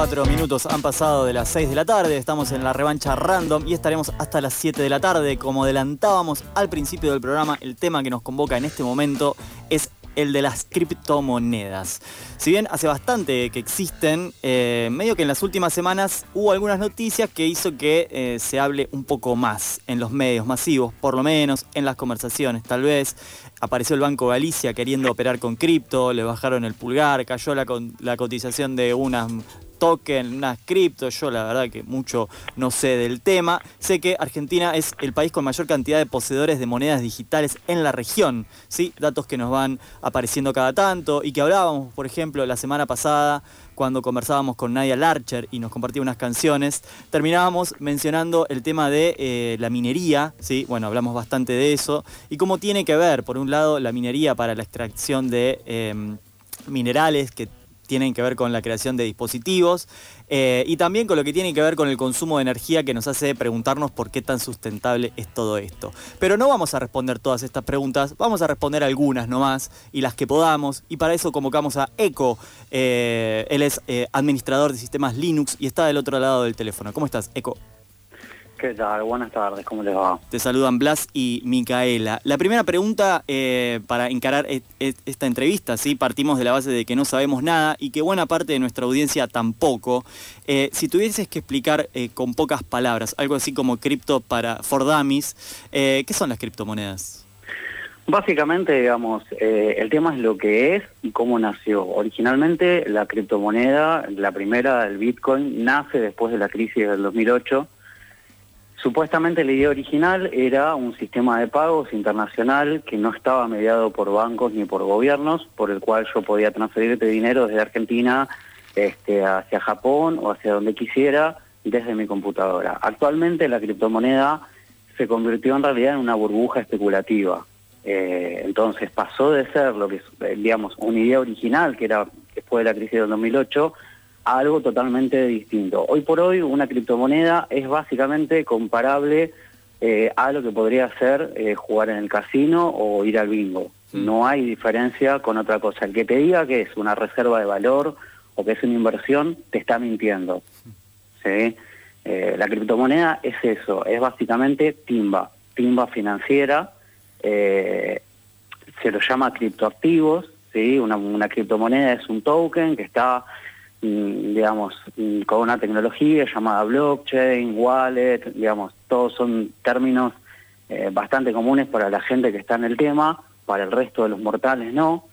Cuatro minutos han pasado de las 6 de la tarde, estamos en la revancha random y estaremos hasta las 7 de la tarde. Como adelantábamos al principio del programa, el tema que nos convoca en este momento es el de las criptomonedas. Si bien hace bastante que existen, eh, medio que en las últimas semanas hubo algunas noticias que hizo que eh, se hable un poco más en los medios masivos, por lo menos en las conversaciones tal vez. Apareció el Banco Galicia queriendo operar con cripto, le bajaron el pulgar, cayó la, la cotización de unas token, unas cripto, yo la verdad que mucho no sé del tema. Sé que Argentina es el país con mayor cantidad de poseedores de monedas digitales en la región, ¿sí? Datos que nos van apareciendo cada tanto y que hablábamos, por ejemplo, la semana pasada cuando conversábamos con Nadia Larcher y nos compartía unas canciones, terminábamos mencionando el tema de eh, la minería, ¿sí? bueno, hablamos bastante de eso, y cómo tiene que ver, por un lado, la minería para la extracción de em, minerales que tienen que ver con la creación de dispositivos eh, y también con lo que tiene que ver con el consumo de energía que nos hace preguntarnos por qué tan sustentable es todo esto. Pero no vamos a responder todas estas preguntas, vamos a responder algunas nomás y las que podamos y para eso convocamos a Eco. Eh, él es eh, administrador de sistemas Linux y está del otro lado del teléfono. ¿Cómo estás, Eco? ¿Qué tal? Buenas tardes, ¿cómo les va? Te saludan Blas y Micaela. La primera pregunta eh, para encarar esta entrevista, ¿sí? partimos de la base de que no sabemos nada y que buena parte de nuestra audiencia tampoco. Eh, si tuvieses que explicar eh, con pocas palabras, algo así como cripto para for dummies, ¿qué son las criptomonedas? Básicamente, digamos, el tema es lo que es y cómo nació. Originalmente, la criptomoneda, la primera, el Bitcoin, nace después de la crisis del 2008 Supuestamente la idea original era un sistema de pagos internacional que no estaba mediado por bancos ni por gobiernos, por el cual yo podía transferirte dinero desde Argentina este, hacia Japón o hacia donde quisiera desde mi computadora. Actualmente la criptomoneda se convirtió en realidad en una burbuja especulativa. Eh, entonces pasó de ser lo que eh, digamos, una idea original, que era después de la crisis del 2008, algo totalmente distinto. Hoy por hoy una criptomoneda es básicamente comparable eh, a lo que podría ser eh, jugar en el casino o ir al bingo. Mm. No hay diferencia con otra cosa. El que te diga que es una reserva de valor o que es una inversión, te está mintiendo. ¿sí? Eh, la criptomoneda es eso, es básicamente timba, timba financiera, se lo llama criptoactivos, ¿sí? una, una criptomoneda es un token que está digamos, mm, con una tecnología llamada blockchain, wallet, digamos, todos son términos eh, bastante comunes para la gente que está en el tema, para el resto de los mortales no.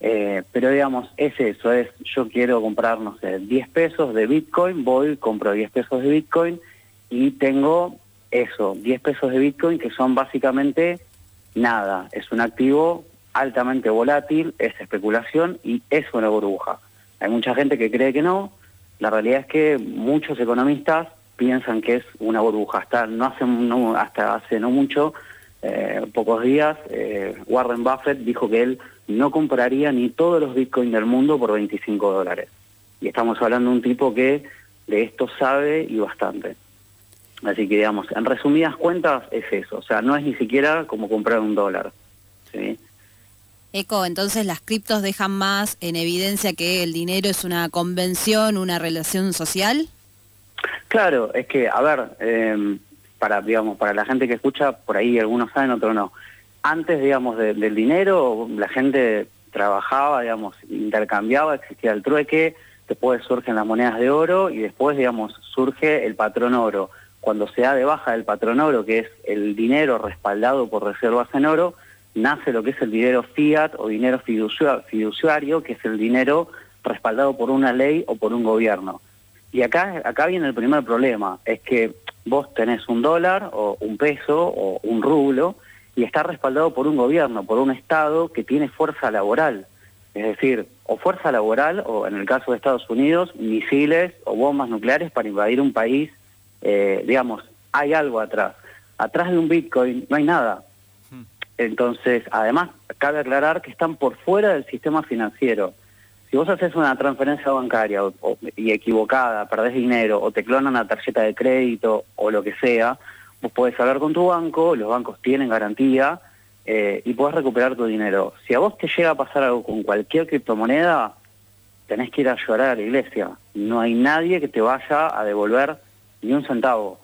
Eh, pero digamos, es eso, es yo quiero comprar, no sé, 10 pesos de Bitcoin, voy, compro 10 pesos de Bitcoin y tengo eso, 10 pesos de Bitcoin que son básicamente nada, es un activo altamente volátil, es especulación y es una burbuja. Hay mucha gente que cree que no. La realidad es que muchos economistas piensan que es una burbuja. Hasta no hace, hasta hace no mucho, eh, pocos días, eh, Warren Buffett dijo que él no compraría ni todos los bitcoins del mundo por 25 dólares. Y estamos hablando de un tipo que de esto sabe y bastante. Así que digamos, en resumidas cuentas es eso. O sea, no es ni siquiera como comprar un dólar. ¿sí? Eco, entonces las criptos dejan más en evidencia que el dinero es una convención, una relación social. Claro, es que, a ver, em, para, digamos, para la gente que escucha, por ahí algunos saben, otros no. Antes, digamos, del dinero, la gente trabajaba, digamos, intercambiaba, existía el trueque, después surgen las monedas de oro y después, digamos, surge el patrón oro. Cuando se da de baja el patrón oro, que es el dinero respaldado por reservas en oro, nace lo que es el dinero fiat o dinero fiduciario, que es el dinero respaldado por una ley o por un gobierno. Y acá, acá viene el primer problema, es que vos tenés un dólar o un peso o un rublo y está respaldado por un gobierno, por un Estado que tiene fuerza laboral. Es decir, o fuerza laboral, o en el caso de Estados Unidos, misiles o bombas nucleares para invadir un país, eh, digamos, hay algo atrás. atrás de un Bitcoin no hay nada. Entonces, además, cabe aclarar que están por fuera del sistema financiero. Si vos haces una transferencia bancaria y equivocada, perdés dinero o te clonan la tarjeta de crédito o lo que sea, vos podés hablar con tu banco, los bancos tienen garantía eh, y podés recuperar tu dinero. Si a vos te llega a pasar algo con cualquier criptomoneda, tenés que ir a llorar a la iglesia. No hay nadie que te vaya a devolver ni un centavo.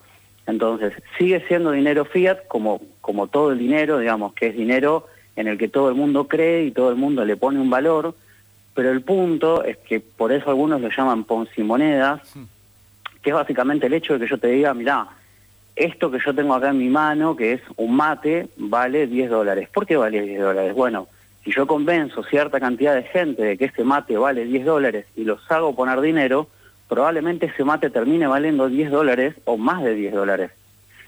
Entonces, sigue siendo dinero fiat como, como todo el dinero, digamos, que es dinero en el que todo el mundo cree y todo el mundo le pone un valor, pero el punto es que por eso algunos lo llaman ponzi monedas, que es básicamente el hecho de que yo te diga, mirá, esto que yo tengo acá en mi mano, que es un mate, vale 10 dólares. ¿Por qué vale 10 dólares? Bueno, si yo convenzo cierta cantidad de gente de que este mate vale 10 dólares y los hago poner dinero, probablemente ese mate termine valiendo 10 dólares o más de 10 dólares.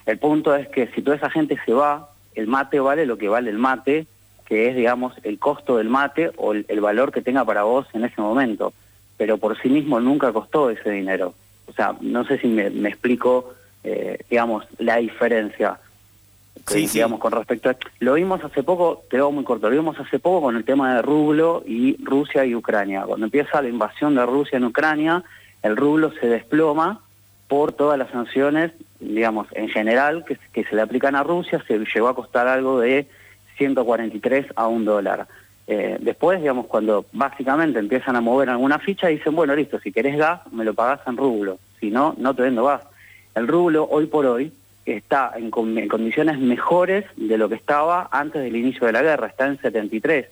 El punto es que si toda esa gente se va, el mate vale lo que vale el mate, que es, digamos, el costo del mate o el, el valor que tenga para vos en ese momento. Pero por sí mismo nunca costó ese dinero. O sea, no sé si me, me explico, eh, digamos, la diferencia. Sí, Eh, sí. digamos, con respecto a... Lo vimos hace poco, te lo hago muy corto, lo vimos hace poco con el tema de rublo y Rusia y Ucrania. Cuando empieza la invasión de Rusia en Ucrania, el rublo se desploma por todas las sanciones, digamos, en general, que, se le aplican a Rusia, se llegó a costar algo de 143 a un dólar. Eh, después, digamos, cuando básicamente empiezan a mover alguna ficha, dicen, bueno, listo, si querés gas, me lo pagás en rublo, si no, no te vendo gas. El rublo, hoy por hoy, está en, en condiciones mejores de lo que estaba antes del inicio de la guerra, está en 73.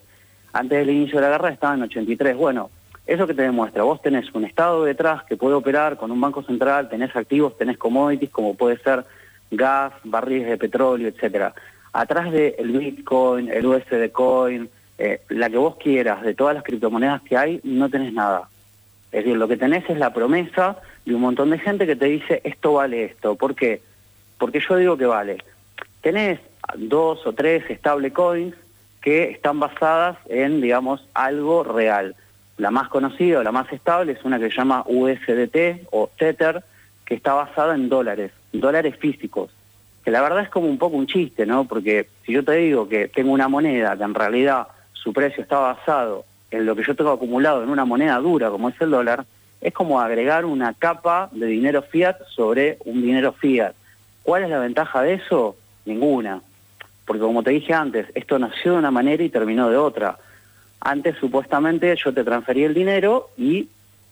Antes del inicio de la guerra estaba en 83. Bueno, eso que te demuestra, vos tenés un Estado detrás que puede operar con un banco central, tenés activos, tenés commodities, como puede ser gas, barriles de petróleo, etcétera. Atrás del Bitcoin, el USD Coin, eh, la que vos quieras, de todas las criptomonedas que hay, no tenés nada. Es decir, lo que tenés es la promesa de un montón de gente que te dice esto vale esto. ¿Por qué? Porque yo digo que vale. Tenés dos o tres stablecoins que están basadas en, digamos, algo real. La más conocida o la más estable es una que se llama USDT o Tether, que está basada en dólares, dólares físicos. Que la verdad es como un poco un chiste, ¿no? Porque si yo te digo que tengo una moneda que en realidad su precio está basado en lo que yo tengo acumulado en una moneda dura como es el dólar, es como agregar una capa de dinero fiat sobre un dinero fiat. ¿Cuál es la ventaja de eso? Ninguna. Porque como te dije antes, esto nació de una manera y terminó de otra. Antes supuestamente yo te transfería el dinero y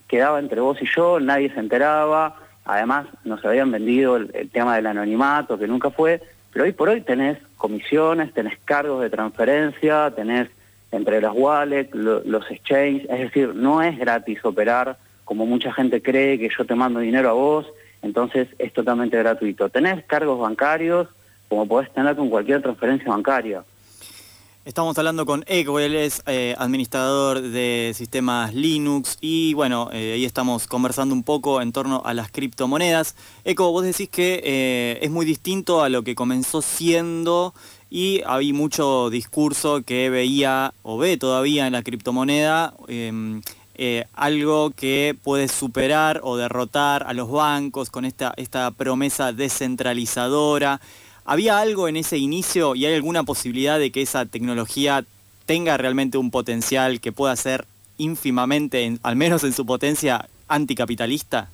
quedaba entre vos y yo, nadie se enteraba, además nos habían vendido el, tema del anonimato, que nunca fue, pero hoy por hoy tenés comisiones, tenés cargos de transferencia, tenés entre las wallets, lo- los exchanges, es decir, no es gratis operar como mucha gente cree que yo te mando dinero a vos, entonces es totalmente gratuito. Tenés cargos bancarios como podés tener con cualquier transferencia bancaria. Estamos hablando con Eco, él es eh, administrador de sistemas Linux y bueno, eh, ahí estamos conversando un poco en torno a las criptomonedas. Eco, vos decís que eh, es muy distinto a lo que comenzó siendo y había mucho discurso que veía o ve todavía en la criptomoneda eh, algo que puede superar o derrotar a los bancos con esta, esta promesa descentralizadora. ¿Había algo en ese inicio y hay alguna posibilidad de que esa tecnología tenga realmente un potencial que pueda ser ínfimamente, en- al menos en su potencia, anticapitalista?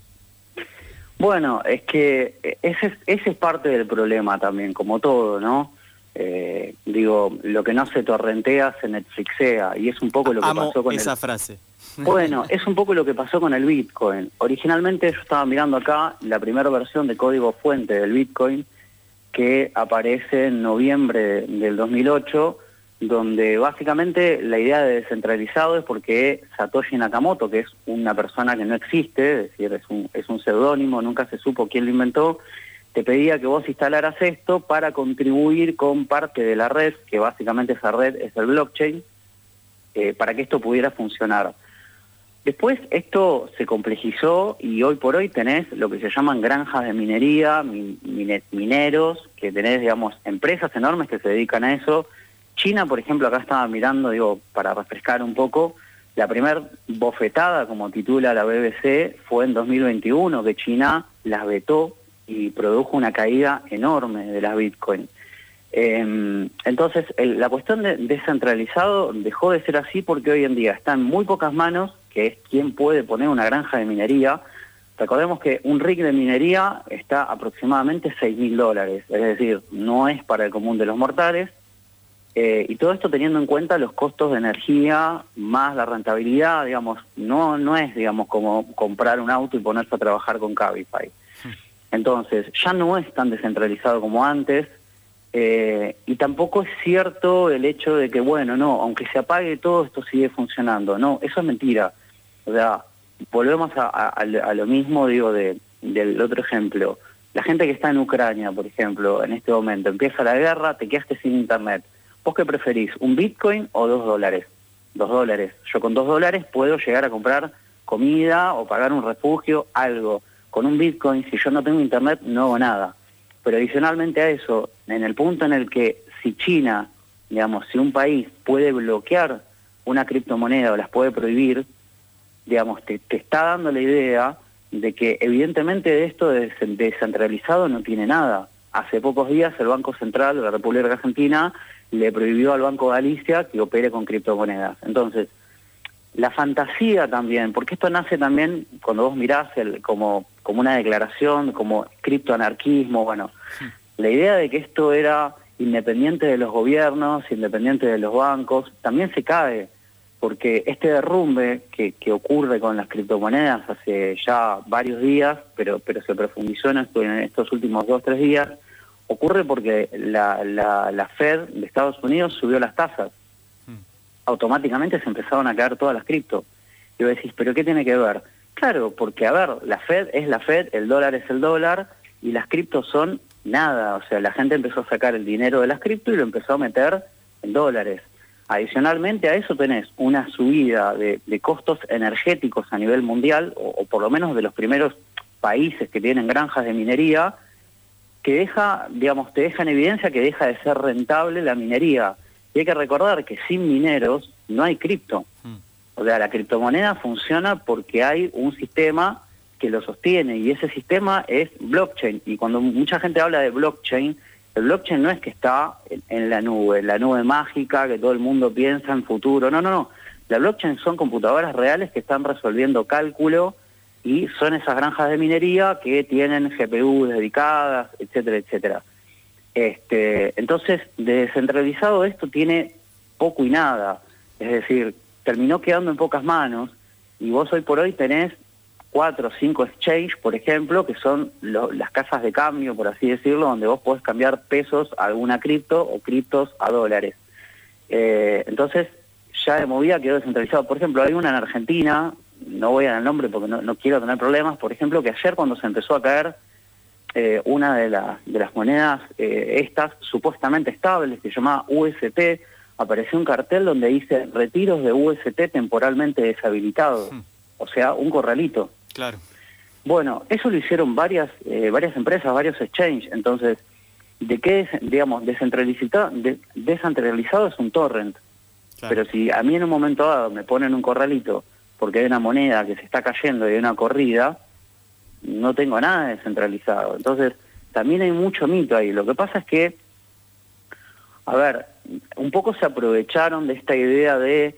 Bueno, es que ese es, ese es parte del problema también, como todo, ¿no? Eh, digo, lo que no se torrentea se Netflixea y es un poco lo que Amo pasó con esa el... frase. Bueno, es un poco lo que pasó con el Bitcoin. Originalmente yo estaba mirando acá la primera versión de código fuente del Bitcoin que aparece en noviembre del 2008, donde básicamente la idea de descentralizado es porque Satoshi Nakamoto, que es una persona que no existe, es decir, es un, es un seudónimo, nunca se supo quién lo inventó, te pedía que vos instalaras esto para contribuir con parte de la red, que básicamente esa red es el blockchain, eh, para que esto pudiera funcionar. Después esto se complejizó y hoy por hoy tenés lo que se llaman granjas de minería, min- mine- mineros, que tenés, digamos, empresas enormes que se dedican a eso. China, por ejemplo, acá estaba mirando, digo, para refrescar un poco, la primer bofetada, como titula la BBC, fue en 2021, que China las vetó y produjo una caída enorme de las Bitcoin. Eh, entonces, la cuestión de descentralizado dejó de ser así porque hoy en día está en muy pocas manos, que es quien puede poner una granja de minería. Recordemos que un rig de minería está aproximadamente 6 mil dólares, es decir, no es para el común de los mortales. Eh, y todo esto teniendo en cuenta los costos de energía más la rentabilidad, digamos, no, no es, digamos, como comprar un auto y ponerse a trabajar con Cabify. Entonces, ya no es tan descentralizado como antes, eh, y tampoco es cierto el hecho de que, bueno, no, aunque se apague todo, esto sigue funcionando. No, eso es mentira. O sea, volvemos a, lo mismo, digo, de, del otro ejemplo. La gente que está en Ucrania, por ejemplo, en este momento, empieza la guerra, te quedaste sin internet. ¿Vos qué preferís, un Bitcoin o dos dólares? Dos dólares. Yo con dos dólares puedo llegar a comprar comida o pagar un refugio, algo. Con un Bitcoin, si yo no tengo internet, no hago nada. Pero adicionalmente a eso, en el punto en el que si China, digamos, si un país puede bloquear una criptomoneda o las puede prohibir, digamos, te, te está dando la idea de que evidentemente de esto de des- descentralizado no tiene nada. Hace pocos días el Banco Central de la República Argentina le prohibió al Banco Galicia que opere con criptomonedas. Entonces, la fantasía también, porque esto nace también cuando vos mirás como, como una declaración, como criptoanarquismo, bueno, la idea de que esto era independiente de los gobiernos, independiente de los bancos, también se cae, porque este derrumbe que, que ocurre con las criptomonedas hace ya varios días, pero, pero se profundizó en, esto, en estos últimos dos, tres días, ocurre porque la, la, la Fed de Estados Unidos subió las tasas automáticamente se empezaron a caer todas las cripto. Y vos decís, ¿pero qué tiene que ver? Claro, porque a ver, la Fed es la Fed, el dólar es el dólar y las criptos son nada. O sea, la gente empezó a sacar el dinero de las cripto y lo empezó a meter en dólares. Adicionalmente a eso tenés una subida de, de costos energéticos a nivel mundial, o, o por lo menos de los primeros países que tienen granjas de minería, que deja, digamos, te deja en evidencia que deja de ser rentable la minería. Y hay que recordar que sin mineros no hay cripto. O sea, la criptomoneda funciona porque hay un sistema que lo sostiene y ese sistema es blockchain. Y cuando mucha gente habla de blockchain, el blockchain no es que está en, la nube, la nube mágica que todo el mundo piensa en futuro. No, no, no. La blockchain son computadoras reales que están resolviendo cálculo y son esas granjas de minería que tienen GPU dedicadas, etcétera, etcétera. Este, entonces, de descentralizado esto tiene poco y nada. Es decir, terminó quedando en pocas manos y vos hoy por hoy tenés cuatro o cinco exchange, por ejemplo, que son lo- las casas de cambio, por así decirlo, donde vos podés cambiar pesos a alguna cripto o criptos a dólares. Eh, entonces, ya de movida quedó descentralizado. Por ejemplo, hay una en Argentina, no voy a dar el nombre porque no, no quiero tener problemas, por ejemplo, que ayer cuando se empezó a caer eh, una de, la- de las monedas eh, estas supuestamente estables, que se llamaba UST, apareció un cartel donde dice retiros de UST temporalmente deshabilitados, o sea, un corralito. Claro. Bueno, eso lo hicieron varias eh, varias empresas, varios exchange. Entonces, ¿de qué, es, digamos, descentralizado, de- descentralizado es un torrent? Claro. Pero si a mí en un momento dado me ponen un corralito porque hay una moneda que se está cayendo y hay una corrida, no tengo nada descentralizado. Entonces, también hay mucho mito ahí. Lo que pasa es que, a ver, un poco se aprovecharon de esta idea de,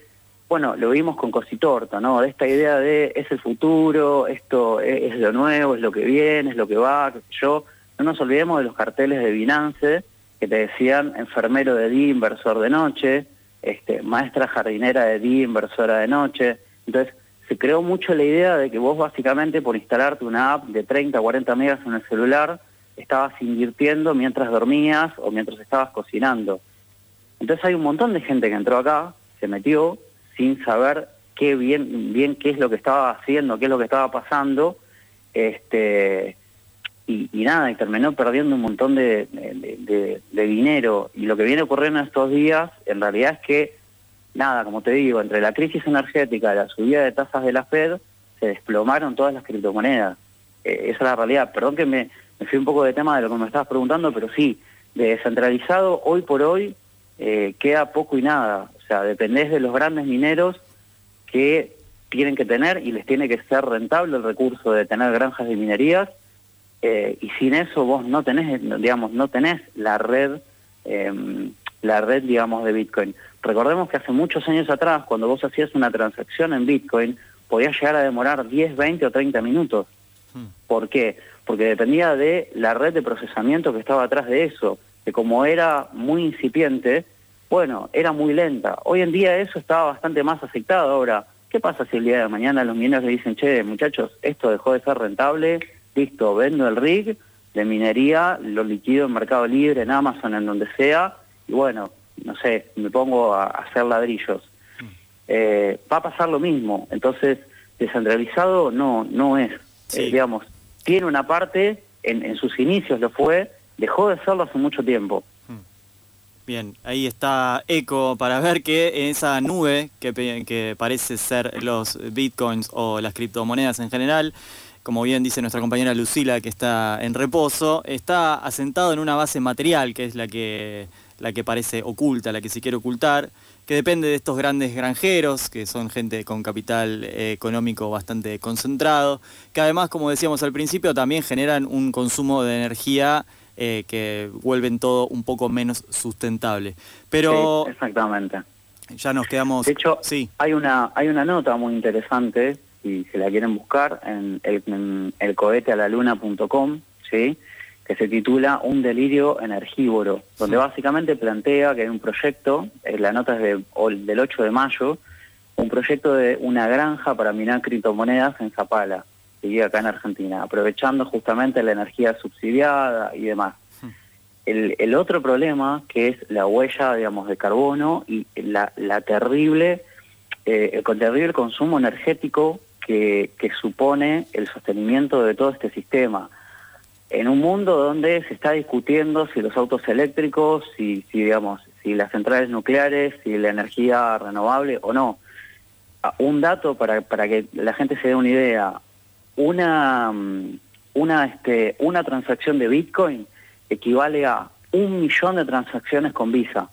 bueno, lo vimos con Cositorta, ¿no? De esta idea de es el futuro, esto es, es lo nuevo, es lo que viene, es lo que va, qué sé yo. No nos olvidemos de los carteles de Binance que te decían enfermero de día, inversor de noche, este, maestra jardinera de día, inversora de noche. Entonces, se creó mucho la idea de que vos básicamente por instalarte una app de 30 o 40 megas en el celular, estabas invirtiendo mientras dormías o mientras estabas cocinando. Entonces hay un montón de gente que entró acá, se metió sin saber qué bien, qué es lo que estaba haciendo, qué es lo que estaba pasando, este y, nada, y terminó perdiendo un montón de, dinero. Y lo que viene ocurriendo estos días, en realidad es que, nada, como te digo, entre la crisis energética la subida de tasas de la Fed, se desplomaron todas las criptomonedas. Eh, esa es la realidad. Perdón que me, me fui un poco de tema de lo que me estabas preguntando, pero sí, de descentralizado, hoy por hoy, eh, queda poco y nada. O sea, dependés de los grandes mineros que tienen que tener y les tiene que ser rentable el recurso de tener granjas de minerías eh, y sin eso vos no tenés, digamos, no tenés la red, em, la red, digamos, de Bitcoin. Recordemos que hace muchos años atrás, cuando vos hacías una transacción en Bitcoin, podía llegar a demorar 10, 20 o 30 minutos. Hmm. ¿Por qué? Porque dependía de la red de procesamiento que estaba atrás de eso, que como era muy incipiente, bueno, era muy lenta. Hoy en día eso estaba bastante más aceptado. Ahora, ¿qué pasa si el día de mañana los mineros le dicen, che, muchachos, esto dejó de ser rentable, listo, vendo el rig de minería, lo liquido en Mercado Libre, en Amazon, en donde sea, y bueno, no sé, me pongo a hacer ladrillos. Eh, va a pasar lo mismo. Entonces, descentralizado no, no es. Sí. Eh, digamos, tiene una parte, en, en sus inicios lo fue, dejó de serlo hace mucho tiempo. Bien, ahí está Eco para ver que esa nube que, que parece ser los bitcoins o las criptomonedas en general, como bien dice nuestra compañera Lucila que está en reposo, está asentado en una base material que es la que, la que parece oculta, la que se quiere ocultar, que depende de estos grandes granjeros, que son gente con capital eh, económico bastante concentrado, que además, como decíamos al principio, también generan un consumo de energía eh, que vuelven todo un poco menos sustentable. Pero Sí, exactamente. ya nos quedamos... De hecho, sí, hay una hay una nota muy interesante, si se la quieren buscar, en, el, en ¿sí? que se titula Un delirio energívoro, donde básicamente plantea que hay un proyecto, eh, la nota es de, del 8 de mayo, un proyecto de una granja para minar criptomonedas en Zapala, ¿sí? acá en Argentina, aprovechando justamente la energía subsidiada y demás. El, otro problema que es la huella, digamos, de carbono y la, la terrible, eh, el terrible consumo energético que, que supone el sostenimiento de todo este sistema. En un mundo donde se está discutiendo si los autos eléctricos, si, si digamos, si las centrales nucleares, si la energía renovable o no. Ah, Un dato para, para que la gente se dé una idea. Una, mm, una, este, una transacción de Bitcoin equivale a un millón de transacciones con Visa.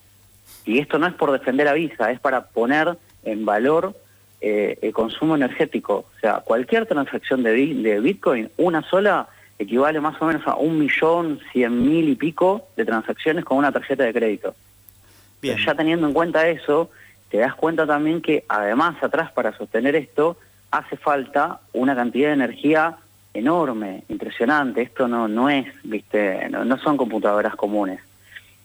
Y esto no es por defender a Visa, es para poner en valor eh, el consumo energético. O sea, cualquier transacción de, de Bitcoin, una sola, equivale más o menos a un millón cien mil y pico de transacciones con una tarjeta de crédito. bien. Pero ya teniendo en cuenta eso, te das cuenta también que además atrás para sostener esto hace falta una cantidad de energía enorme, impresionante. Esto no, no es, viste, no, son computadoras comunes.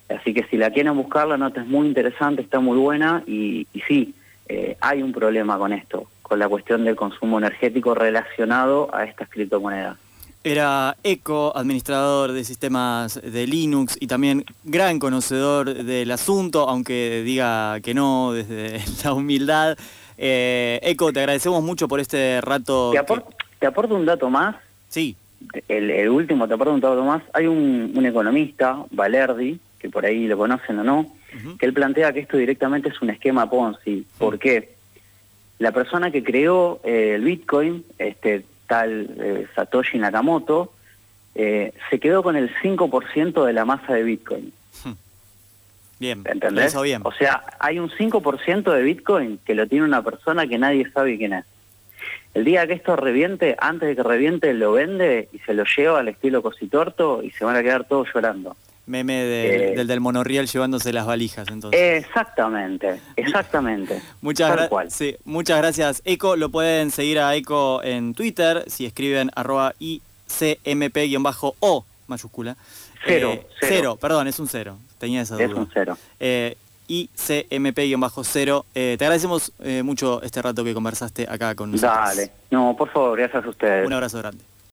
Así que si la quieren buscar, la nota es muy interesante, está muy buena y, y sí, eh, hay un problema con esto, con la cuestión del consumo energético relacionado a estas criptomonedas. Era Eco, administrador de sistemas de Linux y también gran conocedor del asunto, aunque diga que no desde la humildad. Eh, Eco, te agradecemos mucho por este rato. Te, que- apor- te aporto un dato más, Sí, el, el último, te aporto un dato más. Hay un, un economista, Valerdi, que por ahí lo conocen o no, que él plantea que esto directamente es un esquema Ponzi. ¿Por qué? La persona que creó eh, el Bitcoin, este tal eh, Satoshi Nakamoto, eh, se quedó con el 5% de la masa de Bitcoin. Bien. ¿Entendés? Eso bien. O sea, hay un 5% de Bitcoin que lo tiene una persona que nadie sabe quién es. El día que esto reviente, antes de que reviente, lo vende y se lo lleva al estilo cositorto y se van a quedar todos llorando. Meme de- Eh. del del monorriel llevándose las valijas, entonces. Exactamente, exactamente. Muchas, Tal gra- cual. sí, muchas gracias, Eco. Lo pueden seguir a Eco en Twitter si escriben arroba ICMP-O mayúscula. Cero, Eh, cero. perdón, es un cero. Tenía esa Es duda. un cero. Eh, ICMP-0. Eh, te agradecemos eh, mucho este rato que conversaste acá con nosotros. Dale. No, por favor, gracias a ustedes. Un abrazo grande.